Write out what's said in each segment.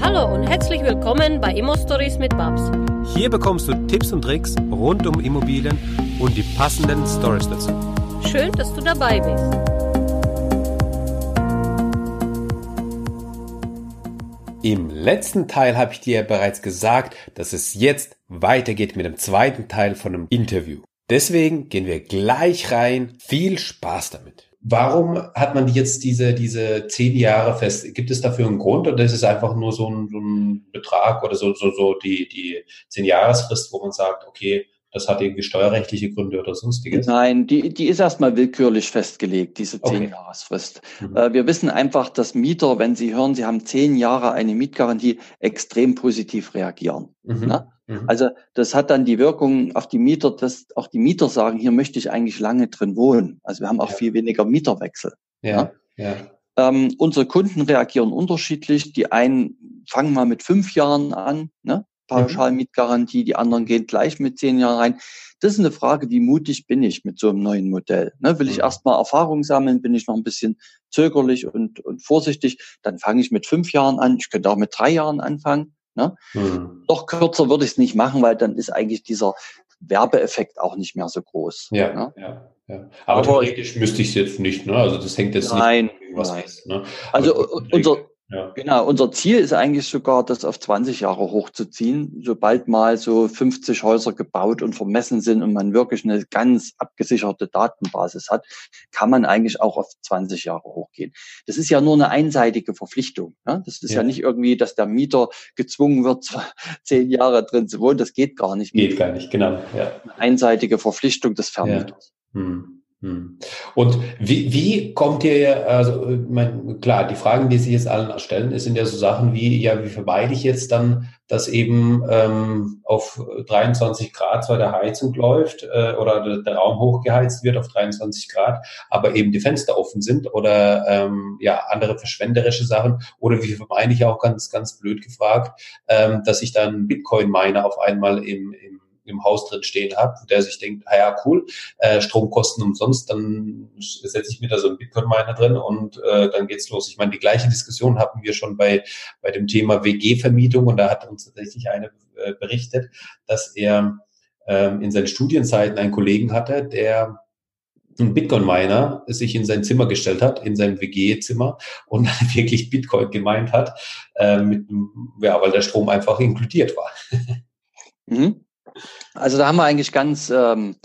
Hallo und herzlich willkommen bei Immo Stories mit Babs. Hier bekommst du Tipps und Tricks rund um Immobilien und die passenden Stories dazu. Schön, dass du dabei bist. Im letzten Teil habe ich dir bereits gesagt, dass es jetzt weitergeht mit dem zweiten Teil von einem Interview. Deswegen gehen wir gleich rein. Viel Spaß damit. Warum hat man jetzt diese, diese zehn Jahre fest? Gibt es dafür einen Grund oder ist es einfach nur so ein, so ein Betrag oder so, so, so die, die zehn Jahresfrist, wo man sagt, okay, das hat irgendwie steuerrechtliche Gründe oder sonstiges? Nein, die, die ist erstmal willkürlich festgelegt, diese zehn okay. Jahresfrist. Mhm. Äh, wir wissen einfach, dass Mieter, wenn sie hören, sie haben zehn Jahre eine Mietgarantie, extrem positiv reagieren. Mhm. Ne? Mhm. Also das hat dann die Wirkung auf die Mieter, dass auch die Mieter sagen, hier möchte ich eigentlich lange drin wohnen. Also wir haben auch ja. viel weniger Mieterwechsel. Ja, ja. Ähm, unsere Kunden reagieren unterschiedlich. Die einen fangen mal mit fünf Jahren an, ne? Pauschalmietgarantie, die anderen gehen gleich mit zehn Jahren rein. Das ist eine Frage, wie mutig bin ich mit so einem neuen Modell? Ne? Will ich mhm. erstmal Erfahrung sammeln? Bin ich noch ein bisschen zögerlich und, und vorsichtig? Dann fange ich mit fünf Jahren an. Ich könnte auch mit drei Jahren anfangen. Ne? Mhm. Noch kürzer würde ich es nicht machen, weil dann ist eigentlich dieser Werbeeffekt auch nicht mehr so groß. Ja, ne? ja, ja. Aber, Aber theoretisch müsste ich es jetzt nicht, ne? Also das hängt jetzt nein, nicht irgendwas nein. fest. Ne? Also unser, ja. Genau, unser Ziel ist eigentlich sogar, das auf 20 Jahre hochzuziehen. Sobald mal so 50 Häuser gebaut und vermessen sind und man wirklich eine ganz abgesicherte Datenbasis hat, kann man eigentlich auch auf 20 Jahre hochgehen. Das ist ja nur eine einseitige Verpflichtung. Ne? Das ist ja. ja. nicht irgendwie, dass der Mieter gezwungen wird, zehn Jahre drin zu wohnen. Das geht gar nicht. Geht gar nicht, genau. Ja. Eine einseitige Verpflichtung des Vermieters. Ja. Hm. Hm. Und wie, wie kommt ihr, also mein, klar, die Fragen, die sich jetzt allen stellen, sind ja so Sachen wie, ja, wie vermeide ich jetzt dann, dass eben ähm, auf 23 Grad zwar der Heizung läuft äh, oder der, der, Raum hochgeheizt wird auf 23 Grad, aber eben die Fenster offen sind oder ähm, ja andere verschwenderische Sachen oder wie vermeide ich auch ganz, ganz blöd gefragt, ähm, dass ich dann Bitcoin-Miner auf einmal im, im im Haus drin stehen habe, der sich denkt, ah ja, cool, äh, Stromkosten umsonst, dann setze ich mir da so einen Bitcoin-Miner drin und äh, dann geht's los. Ich meine, die gleiche Diskussion hatten wir schon bei, bei dem Thema WG-Vermietung und da hat uns tatsächlich eine äh, berichtet, dass er ähm, in seinen Studienzeiten einen Kollegen hatte, der ein Bitcoin-Miner sich in sein Zimmer gestellt hat, in sein WG-Zimmer und wirklich Bitcoin gemeint hat, äh, mit, ja, weil der Strom einfach inkludiert war. Mhm. Also da haben wir eigentlich ganz, ähm,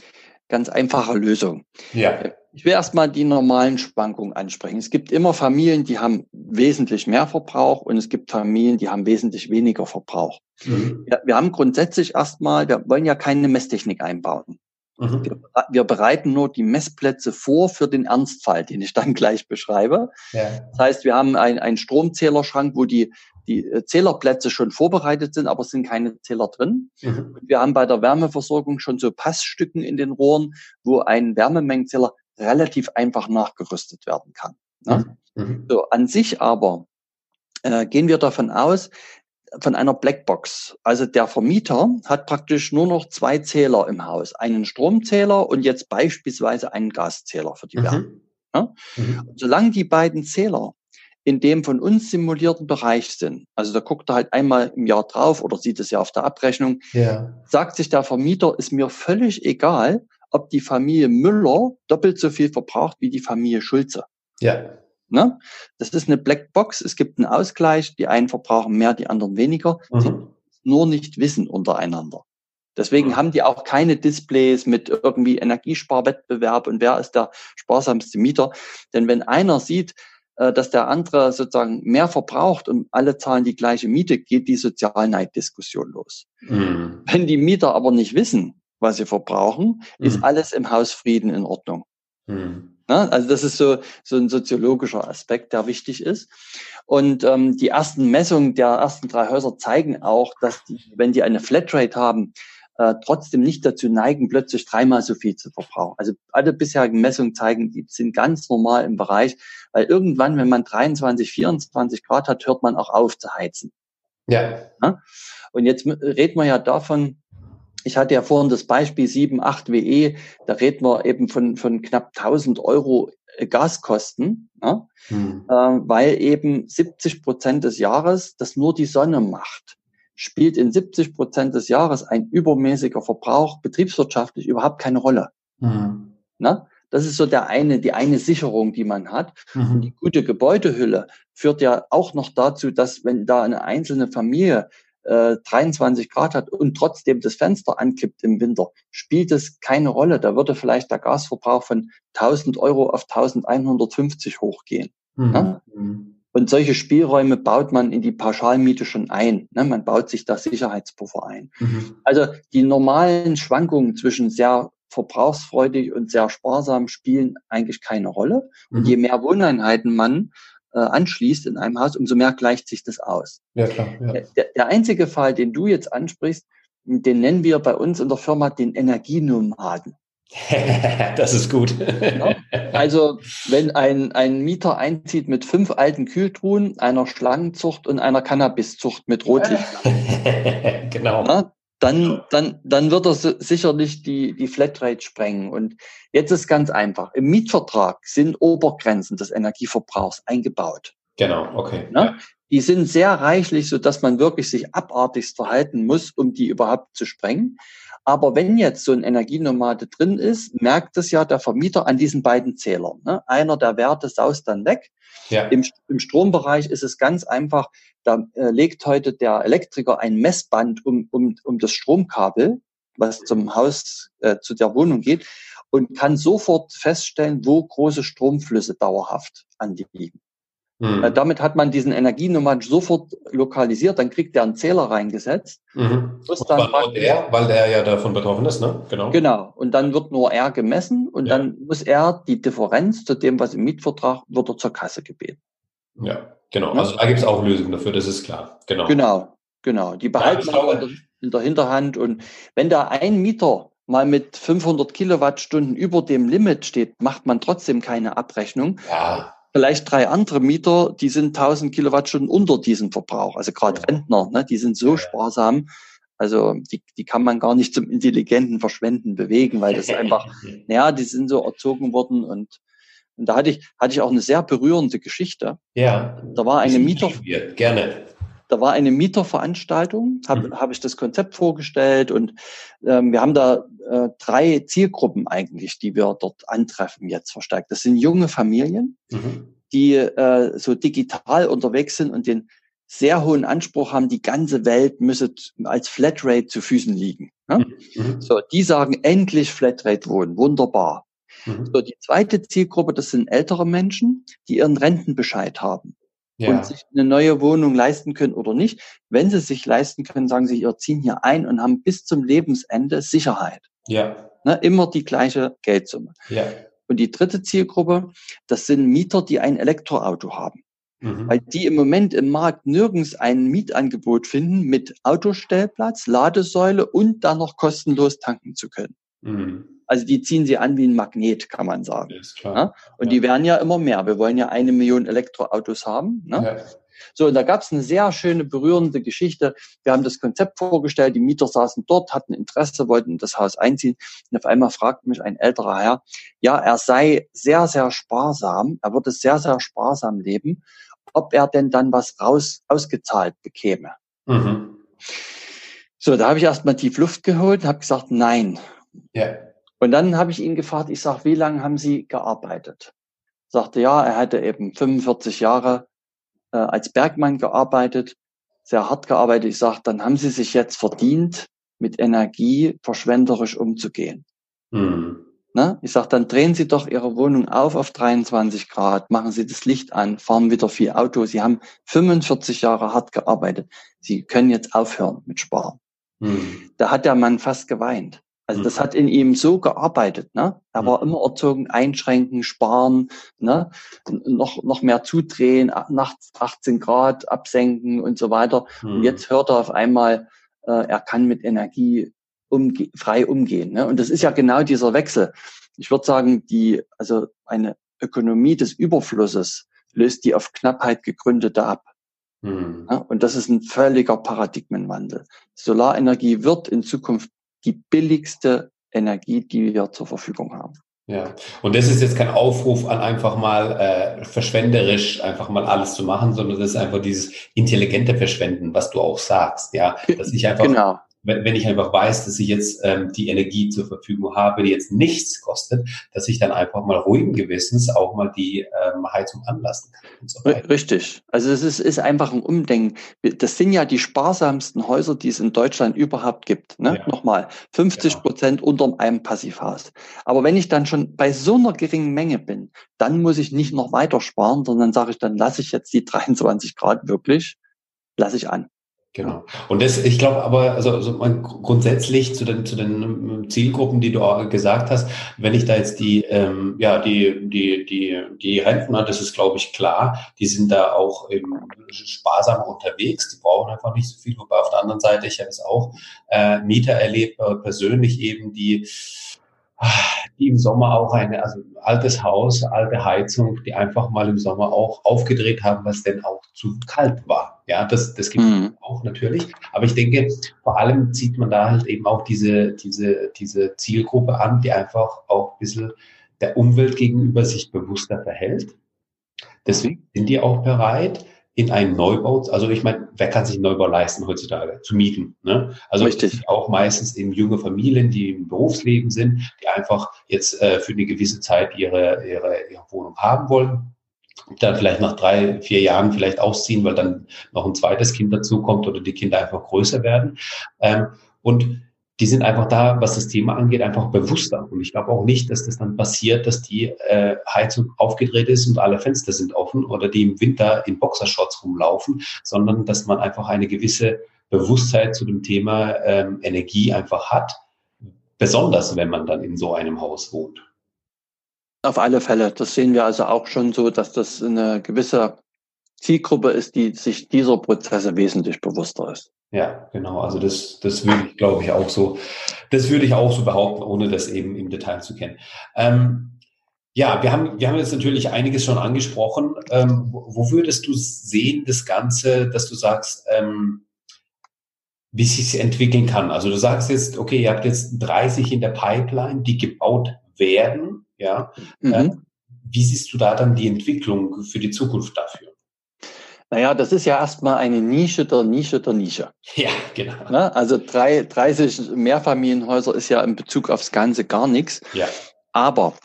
ganz einfache Lösungen. Ja. Ich will erstmal die normalen Schwankungen ansprechen. Es gibt immer Familien, die haben wesentlich mehr Verbrauch und es gibt Familien, die haben wesentlich weniger Verbrauch. Mhm. Ja, wir haben grundsätzlich erstmal, wir wollen ja keine Messtechnik einbauen. Mhm. Wir, wir, bereiten nur die Messplätze vor für den Ernstfall, den ich dann gleich beschreibe. Ja. Das heißt, wir haben einen Stromzählerschrank, wo die die äh, Zählerplätze schon vorbereitet sind, aber es sind keine Zähler drin. Mhm. Wir haben bei der Wärmeversorgung schon so Passstücken in den Rohren, wo ein Wärmemengenzähler relativ einfach nachgerüstet werden kann. Ne? Mhm. So, an sich aber äh, gehen wir davon aus, von einer Blackbox. Also der Vermieter hat praktisch nur noch zwei Zähler im Haus. Einen Stromzähler und jetzt beispielsweise einen Gaszähler für die mhm. Wärme. Ja? Mhm. Solange die beiden Zähler in dem von uns simulierten Bereich sind, also da guckt er halt einmal im Jahr drauf oder sieht es ja auf der Abrechnung, ja. sagt sich der Vermieter, ist mir völlig egal, ob die Familie Müller doppelt so viel verbraucht wie die Familie Schulze. Ja. Ne? Das ist eine Blackbox, es gibt einen Ausgleich, die einen verbrauchen mehr, die anderen weniger, mhm. sie nur nicht wissen untereinander. Deswegen mhm. haben die auch keine Displays mit irgendwie Energiesparwettbewerb und wer ist der sparsamste Mieter. Denn wenn einer sieht, äh, dass der andere sozusagen mehr verbraucht und alle zahlen die gleiche Miete, geht die Sozialneiddiskussion los. Mhm. Wenn die Mieter aber nicht wissen, was sie verbrauchen, mhm. ist alles im Hausfrieden in Ordnung. Mhm. Na, also das ist so, so ein soziologischer Aspekt, der wichtig ist. Und ähm, die ersten Messungen der ersten drei Häuser zeigen auch, dass die, wenn die eine Flatrate haben, äh, trotzdem nicht dazu neigen, plötzlich dreimal so viel zu verbrauchen. Also alle bisherigen Messungen zeigen, die sind ganz normal im Bereich, weil irgendwann, wenn man 23, 24 Grad hat, hört man auch auf zu heizen. Ja. ja? Und jetzt reden wir ja davon, ich hatte ja vorhin das Beispiel 7, 8 WE, da reden wir eben von, von knapp 1000 Euro äh, Gaskosten, ja, hm. äh, weil eben 70 Prozent des Jahres das nur die Sonne macht. Spielt in 70 Prozent des Jahres ein übermäßiger Verbrauch betriebswirtschaftlich überhaupt keine Rolle. Hm. Na? Das ist so der eine, die eine Sicherung, die man hat. Mhm. Und die gute Gebäudehülle führt ja auch noch dazu, dass wenn da eine einzelne Familie äh, 23 Grad hat und trotzdem das Fenster ankippt im Winter, spielt es keine Rolle. Da würde vielleicht der Gasverbrauch von 1000 Euro auf 1150 hochgehen. Mhm. Ja? Und solche Spielräume baut man in die Pauschalmiete schon ein. Ne? Man baut sich da Sicherheitspuffer ein. Mhm. Also die normalen Schwankungen zwischen sehr verbrauchsfreudig und sehr sparsam spielen eigentlich keine Rolle. Und mhm. je mehr Wohneinheiten man äh, anschließt in einem Haus, umso mehr gleicht sich das aus. Ja, klar. Ja. Der, der einzige Fall, den du jetzt ansprichst, den nennen wir bei uns in der Firma den Energienomaden. das ist gut. Ja, also wenn ein, ein Mieter einzieht mit fünf alten Kühltruhen, einer Schlangenzucht und einer Cannabiszucht mit Rotlicht. genau. Ja, dann, dann, dann wird er sicherlich die, die Flatrate sprengen. Und jetzt ist ganz einfach. Im Mietvertrag sind Obergrenzen des Energieverbrauchs eingebaut. Genau, okay. Ne? Die sind sehr reichlich, so dass man wirklich sich abartigst verhalten muss, um die überhaupt zu sprengen. Aber wenn jetzt so ein Energienomade drin ist, merkt es ja der Vermieter an diesen beiden Zählern. Ne? Einer der Werte saust dann weg. Ja. Im, Im Strombereich ist es ganz einfach. Da äh, legt heute der Elektriker ein Messband um, um, um das Stromkabel, was zum Haus, äh, zu der Wohnung geht, und kann sofort feststellen, wo große Stromflüsse dauerhaft anliegen. Mhm. Damit hat man diesen Energienummer sofort lokalisiert, dann kriegt er einen Zähler reingesetzt. Mhm. dann nur der, weil der ja davon betroffen ist, ne? Genau. Genau. Und dann wird nur er gemessen und ja. dann muss er die Differenz zu dem, was im Mietvertrag, wird er zur Kasse gebeten. Ja, genau. Also da gibt es auch Lösungen dafür, das ist klar. Genau. Genau, genau. Die behalten wir in, in der Hinterhand und wenn da ein Mieter mal mit 500 Kilowattstunden über dem Limit steht, macht man trotzdem keine Abrechnung. Ja vielleicht drei andere Mieter, die sind 1000 Kilowattstunden unter diesem Verbrauch. Also gerade ja. Rentner, ne, die sind so sparsam. Also die, die kann man gar nicht zum intelligenten Verschwenden bewegen, weil das einfach, ja, die sind so erzogen worden und und da hatte ich, hatte ich auch eine sehr berührende Geschichte. Ja. Da war eine Mieter. Gerne. Da war eine Mieterveranstaltung, habe mhm. hab ich das Konzept vorgestellt und ähm, wir haben da äh, drei Zielgruppen eigentlich, die wir dort antreffen jetzt verstärkt. Das sind junge Familien, mhm. die äh, so digital unterwegs sind und den sehr hohen Anspruch haben, die ganze Welt müsse als Flatrate zu Füßen liegen. Ne? Mhm. So, die sagen endlich Flatrate wohnen, wunderbar. Mhm. So, die zweite Zielgruppe, das sind ältere Menschen, die ihren Rentenbescheid haben ja. und sich eine neue Wohnung leisten können oder nicht. Wenn sie sich leisten können, sagen sie, ihr ziehen hier ein und haben bis zum Lebensende Sicherheit. Ja. Ne, immer die gleiche Geldsumme. Ja. Und die dritte Zielgruppe, das sind Mieter, die ein Elektroauto haben. Mhm. Weil die im Moment im Markt nirgends ein Mietangebot finden mit Autostellplatz, Ladesäule und dann noch kostenlos tanken zu können. Mhm. Also die ziehen sie an wie ein Magnet, kann man sagen. Ist klar. Ja? Und ja. die werden ja immer mehr. Wir wollen ja eine Million Elektroautos haben. Ne? Ja. So, und da gab es eine sehr schöne, berührende Geschichte. Wir haben das Konzept vorgestellt, die Mieter saßen dort, hatten Interesse, wollten in das Haus einziehen. Und auf einmal fragt mich ein älterer Herr, ja, er sei sehr, sehr sparsam, er würde sehr, sehr sparsam leben, ob er denn dann was raus ausgezahlt bekäme. Mhm. So, da habe ich erstmal tief Luft geholt und habe gesagt, nein. Ja. Und dann habe ich ihn gefragt, ich sage, wie lange haben Sie gearbeitet? Sagte, ja, er hatte eben 45 Jahre äh, als Bergmann gearbeitet, sehr hart gearbeitet. Ich sage, dann haben Sie sich jetzt verdient, mit Energie verschwenderisch umzugehen. Mhm. Ne? Ich sage, dann drehen Sie doch Ihre Wohnung auf auf 23 Grad, machen Sie das Licht an, fahren wieder viel Auto. Sie haben 45 Jahre hart gearbeitet. Sie können jetzt aufhören mit Sparen. Mhm. Da hat der Mann fast geweint. Also das mhm. hat in ihm so gearbeitet. Ne? Er war mhm. immer erzogen, einschränken, sparen, ne? noch, noch mehr zudrehen, nachts 18 Grad absenken und so weiter. Und jetzt hört er auf einmal, äh, er kann mit Energie umge frei umgehen. Ne? Und das ist ja genau dieser Wechsel. Ich würde sagen, die, also eine Ökonomie des Überflusses löst die auf Knappheit gegründete ab. Mhm. Ja, und das ist ein völliger Paradigmenwandel. Solarenergie wird in Zukunft die billigste Energie, die wir zur Verfügung haben. Ja, und das ist jetzt kein Aufruf an einfach mal äh, verschwenderisch einfach mal alles zu machen, sondern das ist einfach dieses intelligente Verschwenden, was du auch sagst, ja, dass ich einfach genau wenn, wenn ich einfach weiß, dass ich jetzt ähm, die Energie zur Verfügung habe, die jetzt nichts kostet, dass ich dann einfach mal ruhigen Gewissens auch mal die ähm, Heizung anlassen kann. Und so weiter. Richtig. Also es ist, ist einfach ein Umdenken. Das sind ja die sparsamsten Häuser, die es in Deutschland überhaupt gibt. Ne? Ja. Nochmal, 50 Prozent ja. unter einem Passivhaus. Aber wenn ich dann schon bei so einer geringen Menge bin, dann muss ich nicht noch weiter sparen, sondern sage ich, dann lasse ich jetzt die 23 Grad wirklich, lasse ich an. Genau. Und das, ich glaube aber, also, also grundsätzlich zu den, zu den ähm, Zielgruppen, die du gesagt hast, wenn ich da jetzt die, ähm, ja, die, die, die, die Rentner, das ist, glaube ich, klar, die sind da auch eben sparsam unterwegs, die brauchen einfach nicht so viel, wobei auf der anderen Seite, ich habe es auch äh, Mieter erlebt, äh, persönlich eben, die die im Sommer auch eine, also altes Haus, alte Heizung, die einfach mal im Sommer auch aufgedreht haben, was denn auch zu kalt war. Ja, das, das gibt mhm. auch natürlich. Aber ich denke, vor allem zieht man da halt eben auch diese, diese, diese Zielgruppe an, die einfach auch ein bisschen der Umwelt gegenüber sich bewusster verhält. Deswegen sind die auch bereit, in einen Neubau, also ich meine, wer kann sich einen Neubau leisten heutzutage zu mieten? Ne? Also Richtig. auch meistens eben junge Familien, die im Berufsleben sind, die einfach jetzt äh, für eine gewisse Zeit ihre, ihre, ihre Wohnung haben wollen dann vielleicht nach drei, vier Jahren vielleicht ausziehen, weil dann noch ein zweites Kind dazukommt oder die Kinder einfach größer werden. Ähm, und die sind einfach da, was das Thema angeht, einfach bewusster. Und ich glaube auch nicht, dass das dann passiert, dass die äh, Heizung aufgedreht ist und alle Fenster sind offen oder die im Winter in Boxershorts rumlaufen, sondern dass man einfach eine gewisse Bewusstheit zu dem Thema ähm, Energie einfach hat, besonders wenn man dann in so einem Haus wohnt. Auf alle Fälle. Das sehen wir also auch schon so, dass das eine gewisse Zielgruppe ist, die sich dieser Prozesse wesentlich bewusster ist. Ja, genau. Also das, das würde ich, glaube ich, auch so, das würde ich auch so behaupten, ohne das eben im Detail zu kennen. Ähm, ja, wir haben, wir haben jetzt natürlich einiges schon angesprochen. Ähm, wo würdest du sehen, das Ganze, dass du sagst, ähm, wie sich entwickeln kann? Also du sagst jetzt, okay, ihr habt jetzt 30 in der Pipeline, die gebaut werden, ja. Mhm. Äh, wie siehst du da dann die Entwicklung für die Zukunft dafür? Naja, das ist ja erstmal eine Nische der Nische der Nische. Ja, genau. Ne? Also drei, 30 Mehrfamilienhäuser ist ja in Bezug aufs Ganze gar nichts. Ja. Aber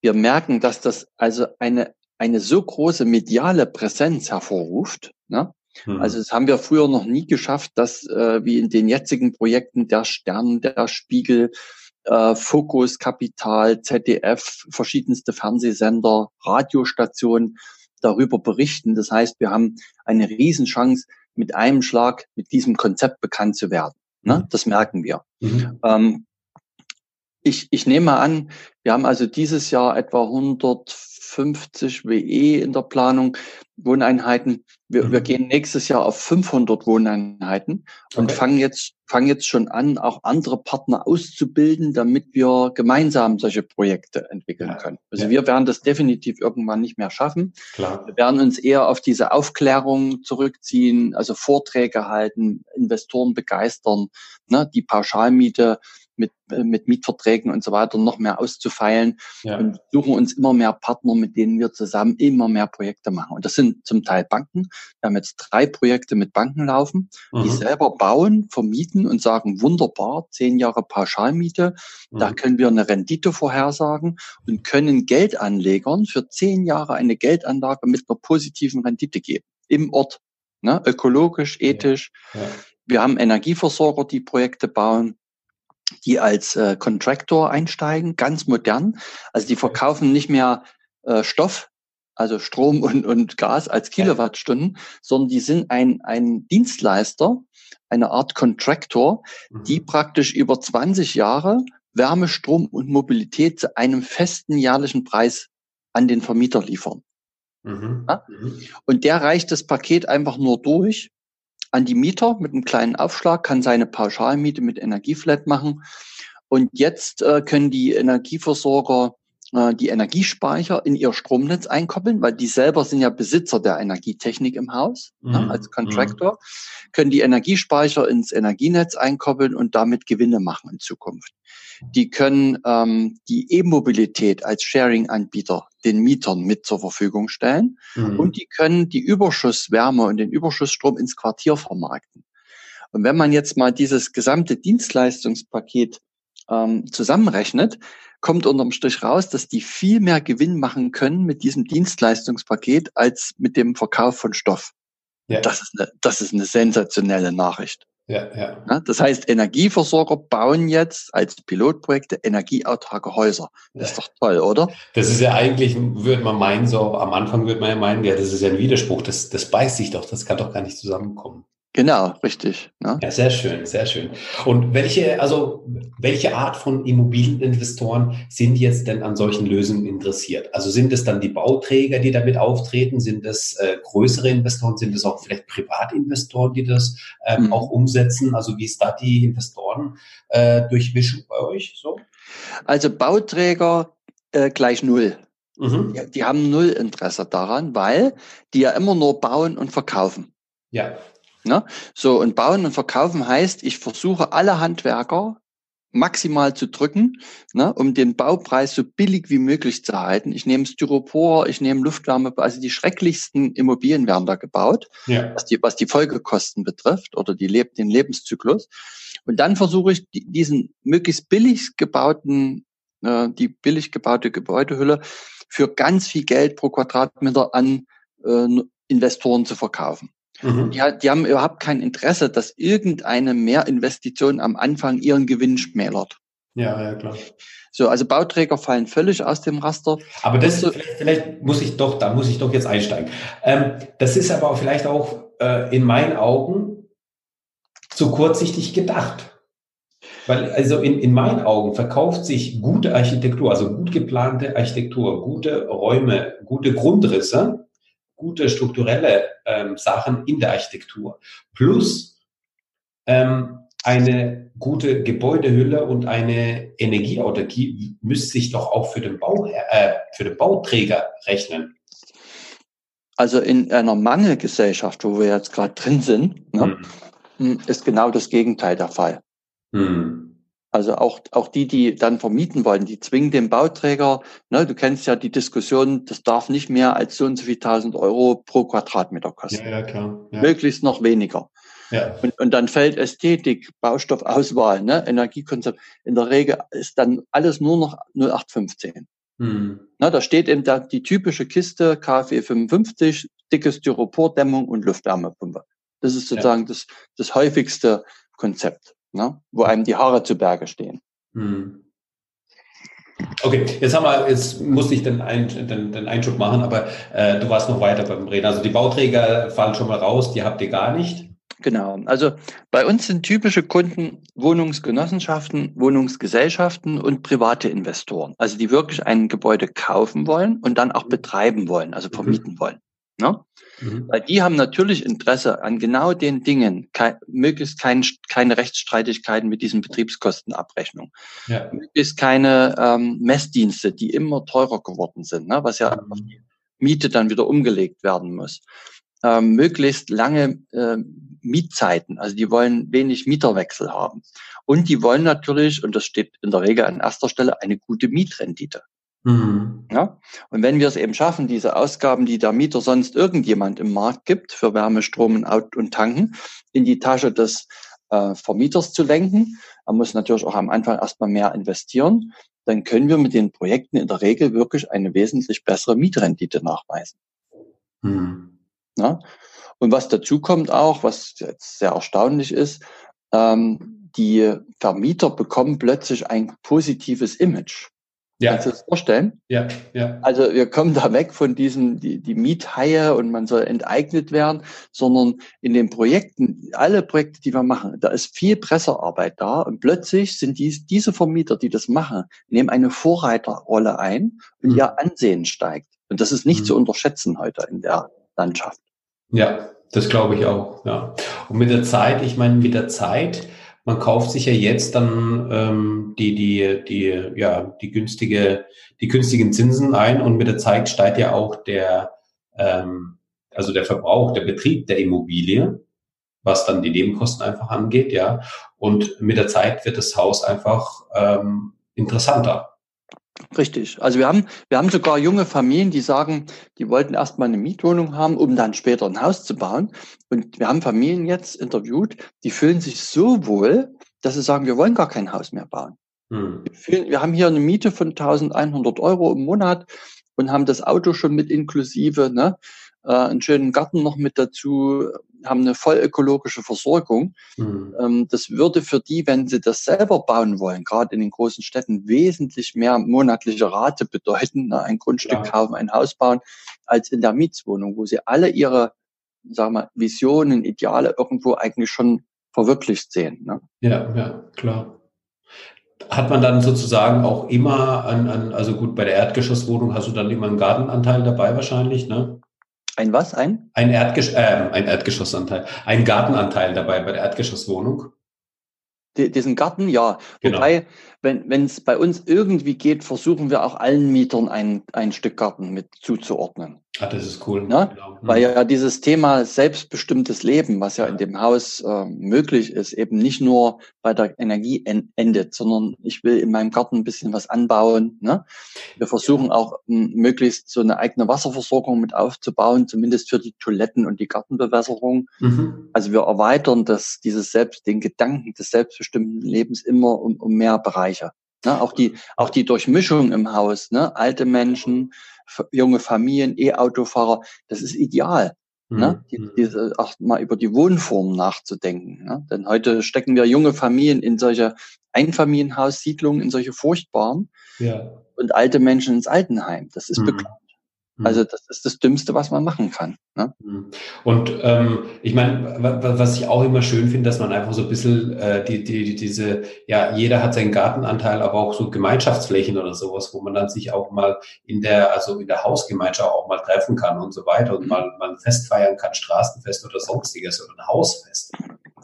wir merken, dass das also eine, eine so große mediale Präsenz hervorruft. Ne? Mhm. Also das haben wir früher noch nie geschafft, dass äh, wie in den jetzigen Projekten der Stern, der Spiegel, äh, Fokus, Kapital, ZDF, verschiedenste Fernsehsender, Radiostationen darüber berichten. Das heißt, wir haben eine Riesenchance, mit einem Schlag mit diesem Konzept bekannt zu werden. Ne? Mhm. Das merken wir. Mhm. Ähm, ich, ich nehme an, wir haben also dieses Jahr etwa 150 WE in der Planung. Wohneinheiten. Wir, mhm. wir gehen nächstes Jahr auf 500 Wohneinheiten und okay. fangen jetzt fangen jetzt schon an, auch andere Partner auszubilden, damit wir gemeinsam solche Projekte entwickeln ja. können. Also ja. wir werden das definitiv irgendwann nicht mehr schaffen. Klar. Wir werden uns eher auf diese Aufklärung zurückziehen, also Vorträge halten, Investoren begeistern, ne, die Pauschalmiete mit, äh, mit Mietverträgen und so weiter noch mehr auszufeilen ja. und suchen uns immer mehr Partner, mit denen wir zusammen immer mehr Projekte machen. Und das sind zum Teil Banken. Wir haben jetzt drei Projekte mit Banken laufen, mhm. die selber bauen, vermieten und sagen, wunderbar, zehn Jahre Pauschalmiete, mhm. da können wir eine Rendite vorhersagen und können Geldanlegern für zehn Jahre eine Geldanlage mit einer positiven Rendite geben. Im Ort. Ne? Ökologisch, ethisch. Ja. Ja. Wir haben Energieversorger, die Projekte bauen die als äh, Contractor einsteigen, ganz modern. Also die verkaufen nicht mehr äh, Stoff, also Strom und, und Gas als Kilowattstunden, sondern die sind ein, ein Dienstleister, eine Art Contractor, die mhm. praktisch über 20 Jahre Wärme, Strom und Mobilität zu einem festen jährlichen Preis an den Vermieter liefern. Mhm. Ja? Mhm. Und der reicht das Paket einfach nur durch an die Mieter mit einem kleinen Aufschlag, kann seine Pauschalmiete mit Energieflat machen. Und jetzt äh, können die Energieversorger äh, die Energiespeicher in ihr Stromnetz einkoppeln, weil die selber sind ja Besitzer der Energietechnik im Haus, mhm. ja, als Contractor, mhm. können die Energiespeicher ins Energienetz einkoppeln und damit Gewinne machen in Zukunft. Die können ähm, die E-Mobilität als Sharing-Anbieter den Mietern mit zur Verfügung stellen mhm. und die können die Überschusswärme und den Überschussstrom ins Quartier vermarkten. Und wenn man jetzt mal dieses gesamte Dienstleistungspaket ähm, zusammenrechnet, kommt unterm Strich raus, dass die viel mehr Gewinn machen können mit diesem Dienstleistungspaket als mit dem Verkauf von Stoff. Ja. Das, ist eine, das ist eine sensationelle Nachricht. Ja, ja. ja. Das heißt, Energieversorger bauen jetzt als Pilotprojekte energieautarke Häuser. Das ist doch toll, oder? Das ist ja eigentlich, würde man meinen, so am Anfang würde man ja meinen, ja, das ist ja ein Widerspruch, das, das beißt sich doch, das kann doch gar nicht zusammenkommen. Genau, richtig. Ne? Ja, sehr schön, sehr schön. Und welche, also welche Art von Immobilieninvestoren sind jetzt denn an solchen Lösungen interessiert? Also sind es dann die Bauträger, die damit auftreten? Sind es äh, größere Investoren? Sind es auch vielleicht Privatinvestoren, die das ähm, mhm. auch umsetzen? Also wie ist da die Investoren äh, durchmischen bei euch so? Also Bauträger äh, gleich null. Mhm. Die, die haben null Interesse daran, weil die ja immer nur bauen und verkaufen. Ja. Ne? So, und bauen und verkaufen heißt, ich versuche alle Handwerker maximal zu drücken, ne, um den Baupreis so billig wie möglich zu halten. Ich nehme Styropor, ich nehme Luftwärme, also die schrecklichsten Immobilien werden da gebaut, ja. was, die, was die Folgekosten betrifft oder die den Lebenszyklus. Und dann versuche ich diesen möglichst billig gebauten, äh, die billig gebaute Gebäudehülle für ganz viel Geld pro Quadratmeter an äh, Investoren zu verkaufen. Mhm. Die, die, haben überhaupt kein Interesse, dass irgendeine Mehrinvestition am Anfang ihren Gewinn schmälert. Ja, ja, klar. So, also Bauträger fallen völlig aus dem Raster. Aber das, so, vielleicht, vielleicht, muss ich doch, da muss ich doch jetzt einsteigen. Ähm, das ist aber vielleicht auch äh, in meinen Augen zu kurzsichtig gedacht. Weil also in, in meinen Augen verkauft sich gute Architektur, also gut geplante Architektur, gute Räume, gute Grundrisse gute strukturelle ähm, Sachen in der Architektur. Plus ähm, eine gute Gebäudehülle und eine Energieautarkie müsste sich doch auch für den, Bau, äh, für den Bauträger rechnen. Also in einer Mangelgesellschaft, wo wir jetzt gerade drin sind, ne, hm. ist genau das Gegenteil der Fall. Hm. Also auch, auch die, die dann vermieten wollen, die zwingen den Bauträger, ne, du kennst ja die Diskussion, das darf nicht mehr als so und so viel tausend Euro pro Quadratmeter kosten. Ja, ja klar. Ja. Möglichst noch weniger. Ja. Und, und dann fällt Ästhetik, Baustoffauswahl, ne, Energiekonzept. In der Regel ist dann alles nur noch 0815. Hm. Na, da steht eben da die typische Kiste KfW 55, dicke Styropordämmung und Luftwärmepumpe. Das ist sozusagen ja. das, das häufigste Konzept ne? wo einem die Haare zu Berge stehen. Hm. Okay, jetzt haben wir, jetzt musste ich den, Ein, den, den Einschub machen, aber äh, du warst noch weiter beim Reden. Also die Bauträger fallen schon mal raus, die habt ihr gar nicht. Genau. Also bei uns sind typische Kunden Wohnungsgenossenschaften, Wohnungsgesellschaften und private Investoren. Also die wirklich ein Gebäude kaufen wollen und dann auch betreiben wollen, also vermieten mhm. wollen. Ne? Mhm. Weil die haben natürlich Interesse an genau den Dingen, kein, möglichst kein, keine Rechtsstreitigkeiten mit diesen Betriebskostenabrechnungen, ja. möglichst keine ähm, Messdienste, die immer teurer geworden sind, ne? was ja mhm. auf die Miete dann wieder umgelegt werden muss. Ähm, möglichst lange äh, Mietzeiten, also die wollen wenig Mieterwechsel haben. Und die wollen natürlich, und das steht in der Regel an erster Stelle, eine gute Mietrendite. Mhm. Ja? Und wenn wir es eben schaffen, diese Ausgaben, die der Mieter sonst irgendjemand im Markt gibt, für Wärme, Strom und, und Tanken, in die Tasche des äh, Vermieters zu lenken, er muss natürlich auch am Anfang erstmal mehr investieren, dann können wir mit den Projekten in der Regel wirklich eine wesentlich bessere Mietrendite nachweisen. Mhm. Ja? Und was dazu kommt auch, was jetzt sehr erstaunlich ist, ähm, die Vermieter bekommen plötzlich ein positives Image. Ja. Kannst du das vorstellen? Ja, ja. Also wir kommen da weg von diesem, die, die Miethaie und man soll enteignet werden, sondern in den Projekten, alle Projekte, die wir machen, da ist viel Pressearbeit da und plötzlich sind dies, diese Vermieter, die das machen, nehmen eine Vorreiterrolle ein und mhm. ihr Ansehen steigt. Und das ist nicht mhm. zu unterschätzen heute in der Landschaft. Ja, das glaube ich auch, ja. Und mit der Zeit, ich meine, mit der Zeit man kauft sich ja jetzt dann ähm, die, die, die, ja, die günstige, die günstigen Zinsen ein und mit der Zeit steigt ja auch der, ähm, also der Verbrauch, der Betrieb der Immobilie, was dann die Nebenkosten einfach angeht, ja. Und mit der Zeit wird das Haus einfach ähm, interessanter. Richtig. Also wir haben, wir haben sogar junge Familien, die sagen, die wollten erstmal eine Mietwohnung haben, um dann später ein Haus zu bauen. Und wir haben Familien jetzt interviewt, die fühlen sich so wohl, dass sie sagen, wir wollen gar kein Haus mehr bauen. Hm. Wir, fühlen, wir haben hier eine Miete von 1100 Euro im Monat und haben das Auto schon mit inklusive, ne? Äh, einen schönen Garten noch mit dazu, haben eine voll ökologische Versorgung. Mhm. Ähm, das würde für die, wenn sie das selber bauen wollen, gerade in den großen Städten, wesentlich mehr monatliche Rate bedeuten, ne? ein Grundstück ja. kaufen, ein Haus bauen, als in der Mietswohnung, wo sie alle ihre sagen wir, Visionen, Ideale irgendwo eigentlich schon verwirklicht sehen. Ne? Ja, ja, klar. Hat man dann sozusagen auch immer an, an, also gut, bei der Erdgeschosswohnung hast du dann immer einen Gartenanteil dabei wahrscheinlich, ne? Ein was? Ein? Ein, Erdgesch äh, ein Erdgeschossanteil. Ein Gartenanteil dabei bei der Erdgeschosswohnung. diesen Garten, ja. Genau. Wobei, wenn es bei uns irgendwie geht, versuchen wir auch allen Mietern ein, ein Stück Garten mit zuzuordnen. Ah, das ist cool. Ne? Genau. Mhm. Weil ja dieses Thema selbstbestimmtes Leben, was ja in dem Haus äh, möglich ist, eben nicht nur bei der Energie en endet, sondern ich will in meinem Garten ein bisschen was anbauen. Ne? Wir versuchen auch möglichst so eine eigene Wasserversorgung mit aufzubauen, zumindest für die Toiletten und die Gartenbewässerung. Mhm. Also wir erweitern das, dieses Selbst, den Gedanken des selbstbestimmten Lebens immer um, um mehr Bereiche. Ne? Auch die, auch die Durchmischung im Haus, ne? alte Menschen, junge Familien, E-Autofahrer, das ist ideal. Mhm. Ne? Die, mhm. diese, auch mal über die Wohnform nachzudenken. Ne? Denn heute stecken wir junge Familien in solche Einfamilienhaussiedlungen, in solche furchtbaren ja. und alte Menschen ins Altenheim. Das ist mhm. bekloppt. Mhm. Also das ist das Dümmste, was man machen kann. Ne? Mhm. Und ähm, ich meine, was ich auch immer schön finde, dass man einfach so ein bisschen äh, die, die, diese, ja, jeder hat seinen Gartenanteil, aber auch so Gemeinschaftsflächen oder sowas, wo man dann sich auch mal in der, also in der Hausgemeinschaft auch mal treffen kann und so weiter und mhm. mal, mal ein Fest feiern kann, Straßenfest oder sonstiges oder ein Hausfest.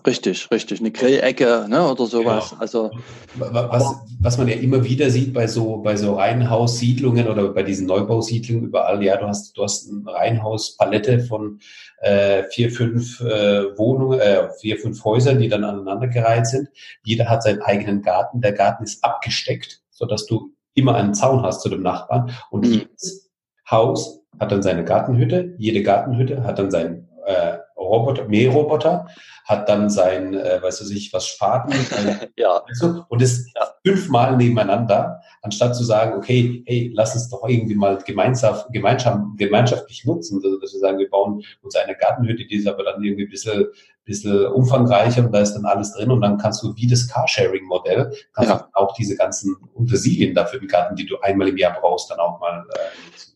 Richtig, richtig. Eine Grillecke ne, oder sowas. Genau. Also was, was man ja immer wieder sieht bei so bei so Reihenhaussiedlungen oder bei diesen Neubausiedlungen überall, ja, du hast du hast eine Reihenhauspalette von äh, vier, fünf äh, Wohnungen, äh, vier, fünf Häusern, die dann aneinandergereiht sind. Jeder hat seinen eigenen Garten. Der Garten ist abgesteckt, so dass du immer einen Zaun hast zu dem Nachbarn. Und mhm. jedes Haus hat dann seine Gartenhütte. Jede Gartenhütte hat dann seinen äh, Roboter, Mähroboter, hat dann sein, äh, weißt du sich, was Spaten äh, ja. und ist ja. fünfmal nebeneinander, anstatt zu sagen, okay, hey, lass uns doch irgendwie mal gemeinsam, gemeinsam, gemeinschaftlich nutzen, also, dass wir sagen, wir bauen uns eine Gartenhütte, die ist aber dann irgendwie ein bisschen, bisschen umfangreicher und da ist dann alles drin und dann kannst du wie das Carsharing-Modell, kannst ja. du auch diese ganzen Utensilien dafür den Garten, die du einmal im Jahr brauchst, dann auch mal äh, nutzen.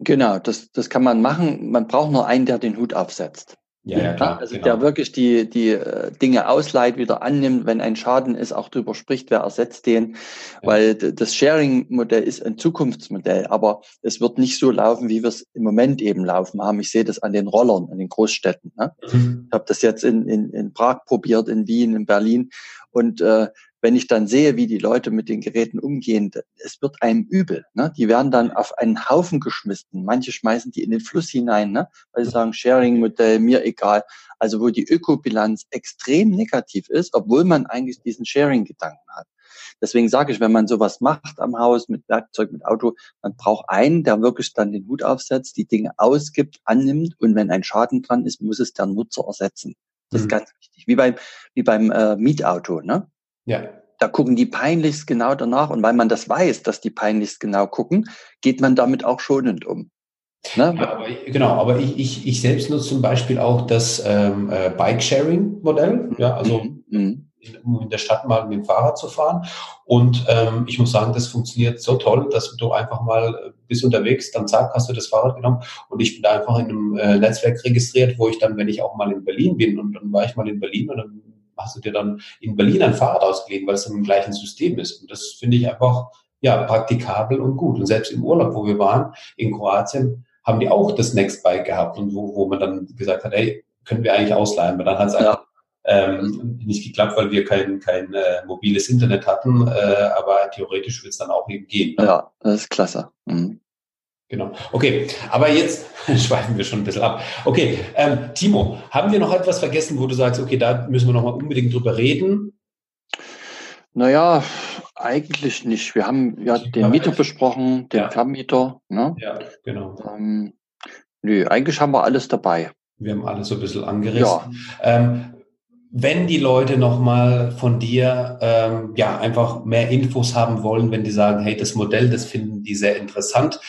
Genau, das, das kann man machen. Man braucht nur einen, der den Hut aufsetzt. Ja, ja, klar, also genau. der wirklich die, die äh, Dinge ausleiht, wieder annimmt, wenn ein Schaden ist, auch drüber spricht, wer ersetzt den. Ja. Weil das Sharing-Modell ist ein Zukunftsmodell, aber es wird nicht so laufen, wie wir es im Moment eben laufen haben. Ich sehe das an den Rollern, an den Großstädten. Ne? Mhm. Ich habe das jetzt in, in, in Prag probiert, in Wien, in Berlin. Und äh, wenn ich dann sehe, wie die Leute mit den Geräten umgehen, es wird einem übel. Ne? Die werden dann auf einen Haufen geschmissen. Manche schmeißen die in den Fluss hinein, ne? weil sie sagen, Sharing-Modell, mir egal. Also wo die Ökobilanz extrem negativ ist, obwohl man eigentlich diesen Sharing-Gedanken hat. Deswegen sage ich, wenn man sowas macht am Haus mit Werkzeug, mit Auto, man braucht einen, der wirklich dann den Hut aufsetzt, die Dinge ausgibt, annimmt und wenn ein Schaden dran ist, muss es der Nutzer ersetzen. Das mhm. ist ganz wichtig. Wie beim, wie beim äh, Mietauto. Ne? Ja. Da gucken die peinlichst genau danach. Und weil man das weiß, dass die peinlichst genau gucken, geht man damit auch schonend um. Ne? Ja, aber, genau, aber ich, ich, ich selbst nutze zum Beispiel auch das ähm, äh, Bike-Sharing-Modell. Ja, also mhm. mhm. in, in der Stadt mal mit dem Fahrrad zu fahren. Und ähm, ich muss sagen, das funktioniert so toll, dass du einfach mal äh, bist unterwegs, dann zack, hast du das Fahrrad genommen und ich bin da einfach in einem äh, Netzwerk registriert, wo ich dann, wenn ich auch mal in Berlin bin und dann war ich mal in Berlin und dann hast du dir dann in Berlin ein Fahrrad ausgeliehen, weil es im gleichen System ist. Und das finde ich einfach, ja, praktikabel und gut. Und selbst im Urlaub, wo wir waren, in Kroatien, haben die auch das Nextbike gehabt und wo, wo man dann gesagt hat, ey, können wir eigentlich ausleihen, weil dann hat es einfach ähm, nicht geklappt, weil wir kein, kein äh, mobiles Internet hatten, äh, aber theoretisch wird es dann auch eben gehen. Ja, das ist klasse. Mhm. Genau. Okay, aber jetzt schweifen wir schon ein bisschen ab. Okay, ähm, Timo, haben wir noch etwas vergessen, wo du sagst, okay, da müssen wir noch mal unbedingt drüber reden? Naja, eigentlich nicht. Wir haben ja den Mieter besprochen, den ja. Vermieter. Ne? Ja, genau. Ähm, nö, eigentlich haben wir alles dabei. Wir haben alles so ein bisschen angerissen. Ja. Ähm, wenn die Leute nochmal von dir ähm, ja einfach mehr Infos haben wollen, wenn die sagen, hey, das Modell, das finden die sehr interessant,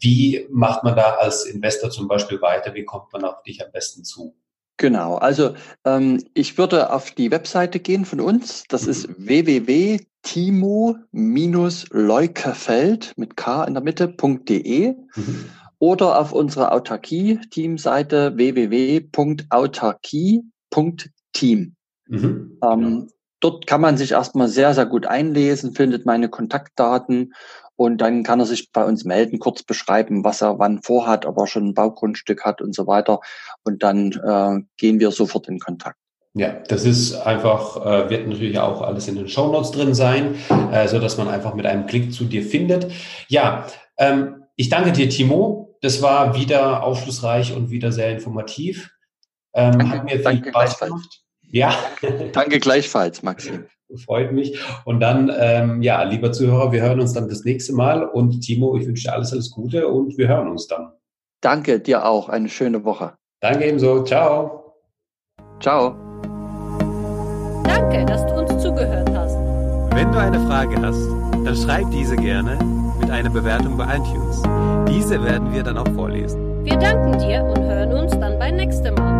wie macht man da als Investor zum Beispiel weiter? Wie kommt man auf dich am besten zu? Genau, also ähm, ich würde auf die Webseite gehen von uns. Das mhm. ist www.timo-leukefeld mit K in der Mitte.de mhm. oder auf unserer Autarkie-Teamseite www.autarkie.team. Mhm. Ähm, genau. Dort kann man sich erstmal sehr, sehr gut einlesen, findet meine Kontaktdaten und dann kann er sich bei uns melden, kurz beschreiben, was er wann vorhat, ob er schon ein Baugrundstück hat und so weiter. Und dann äh, gehen wir sofort in Kontakt. Ja, das ist einfach, äh, wird natürlich auch alles in den Show Notes drin sein, äh, so dass man einfach mit einem Klick zu dir findet. Ja, ähm, ich danke dir, Timo. Das war wieder aufschlussreich und wieder sehr informativ. Ähm, danke, hat mir viel Spaß gemacht. Ja. Danke gleichfalls, Maxim. Freut mich. Und dann, ähm, ja, lieber Zuhörer, wir hören uns dann das nächste Mal. Und Timo, ich wünsche dir alles, alles Gute und wir hören uns dann. Danke, dir auch. Eine schöne Woche. Danke ebenso. Ciao. Ciao. Danke, dass du uns zugehört hast. Wenn du eine Frage hast, dann schreib diese gerne mit einer Bewertung bei iTunes. Diese werden wir dann auch vorlesen. Wir danken dir und hören uns dann beim nächsten Mal.